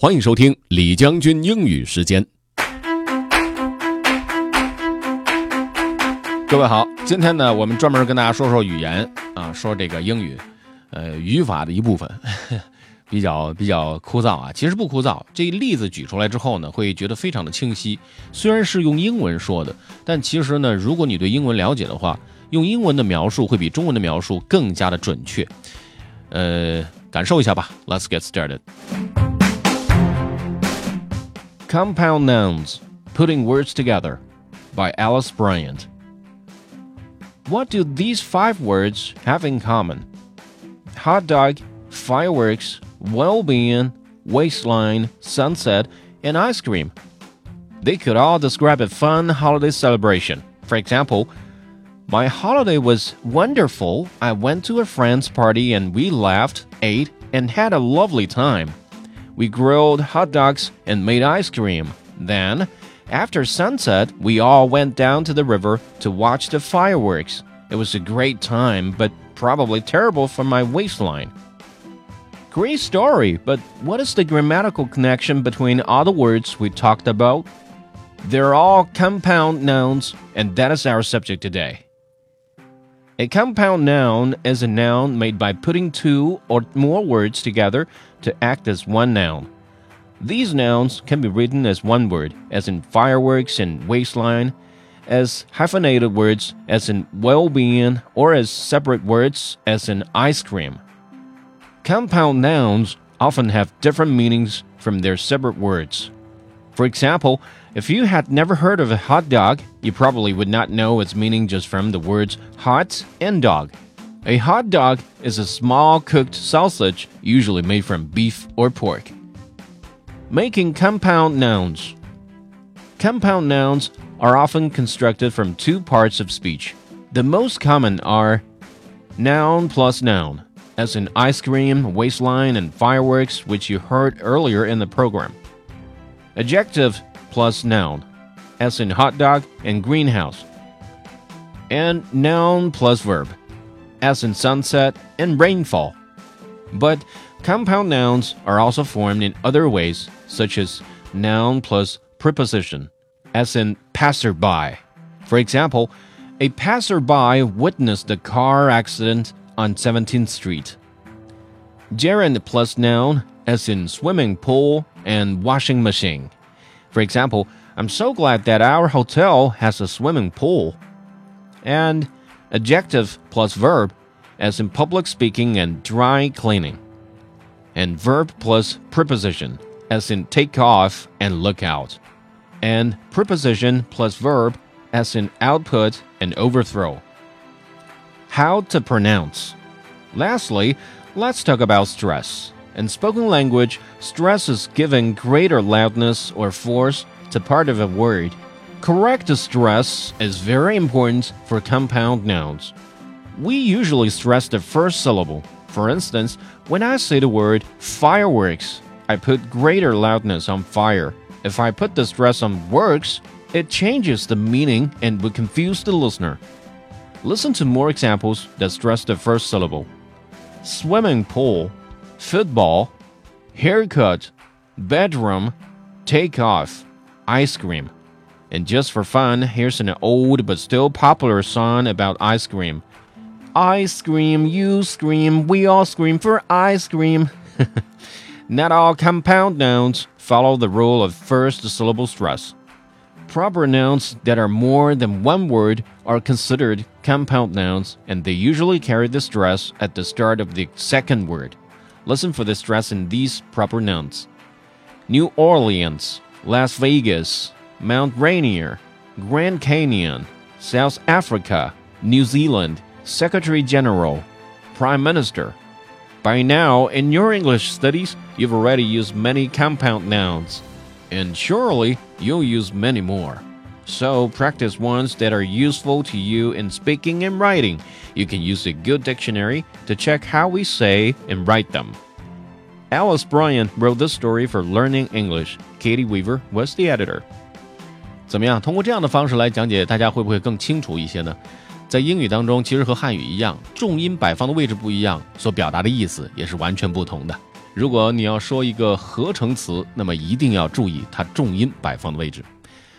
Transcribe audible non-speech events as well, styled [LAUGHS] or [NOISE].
欢迎收听李将军英语时间。各位好，今天呢，我们专门跟大家说说语言啊，说这个英语，呃，语法的一部分，[LAUGHS] 比较比较枯燥啊。其实不枯燥，这一例子举出来之后呢，会觉得非常的清晰。虽然是用英文说的，但其实呢，如果你对英文了解的话，用英文的描述会比中文的描述更加的准确。呃，感受一下吧。Let's get started. Compound Nouns Putting Words Together by Alice Bryant. What do these five words have in common? Hot dog, fireworks, well being, waistline, sunset, and ice cream. They could all describe a fun holiday celebration. For example, my holiday was wonderful. I went to a friend's party and we laughed, ate, and had a lovely time. We grilled hot dogs and made ice cream. Then, after sunset, we all went down to the river to watch the fireworks. It was a great time, but probably terrible for my waistline. Great story, but what is the grammatical connection between all the words we talked about? They're all compound nouns, and that is our subject today. A compound noun is a noun made by putting two or more words together to act as one noun. These nouns can be written as one word, as in fireworks and waistline, as hyphenated words, as in well being, or as separate words, as in ice cream. Compound nouns often have different meanings from their separate words. For example, if you had never heard of a hot dog, you probably would not know its meaning just from the words hot and dog. A hot dog is a small cooked sausage, usually made from beef or pork. Making compound nouns. Compound nouns are often constructed from two parts of speech. The most common are noun plus noun, as in ice cream, waistline, and fireworks, which you heard earlier in the program. Adjective plus noun, as in hot dog and greenhouse. And noun plus verb, as in sunset and rainfall. But compound nouns are also formed in other ways, such as noun plus preposition, as in passerby. For example, a passerby witnessed a car accident on 17th Street. Gerund plus noun, as in swimming pool and washing machine. For example, I'm so glad that our hotel has a swimming pool. And adjective plus verb, as in public speaking and dry cleaning. And verb plus preposition, as in take off and look out. And preposition plus verb, as in output and overthrow. How to pronounce. Lastly, let's talk about stress. In spoken language, stress is giving greater loudness or force to part of a word. Correct stress is very important for compound nouns. We usually stress the first syllable. For instance, when I say the word fireworks, I put greater loudness on fire. If I put the stress on works, it changes the meaning and would confuse the listener. Listen to more examples that stress the first syllable. Swimming pool, football, haircut, bedroom, take off, ice cream. And just for fun, here's an old but still popular song about ice cream. Ice cream, you scream, we all scream for ice cream. [LAUGHS] Not all compound nouns follow the rule of first syllable stress. Proper nouns that are more than one word are considered compound nouns, and they usually carry the stress at the start of the second word. Listen for the stress in these proper nouns New Orleans, Las Vegas, Mount Rainier, Grand Canyon, South Africa, New Zealand, Secretary General, Prime Minister. By now, in your English studies, you've already used many compound nouns, and surely you'll use many more. So practice ones that are useful to you in speaking and writing. You can use a good dictionary to check how we say and write them. Alice Bryant wrote this story for Learning English. Katie Weaver was the editor. 怎么样？通过这样的方式来讲解，大家会不会更清楚一些呢？在英语当中，其实和汉语一样，重音摆放的位置不一样，所表达的意思也是完全不同的。如果你要说一个合成词，那么一定要注意它重音摆放的位置。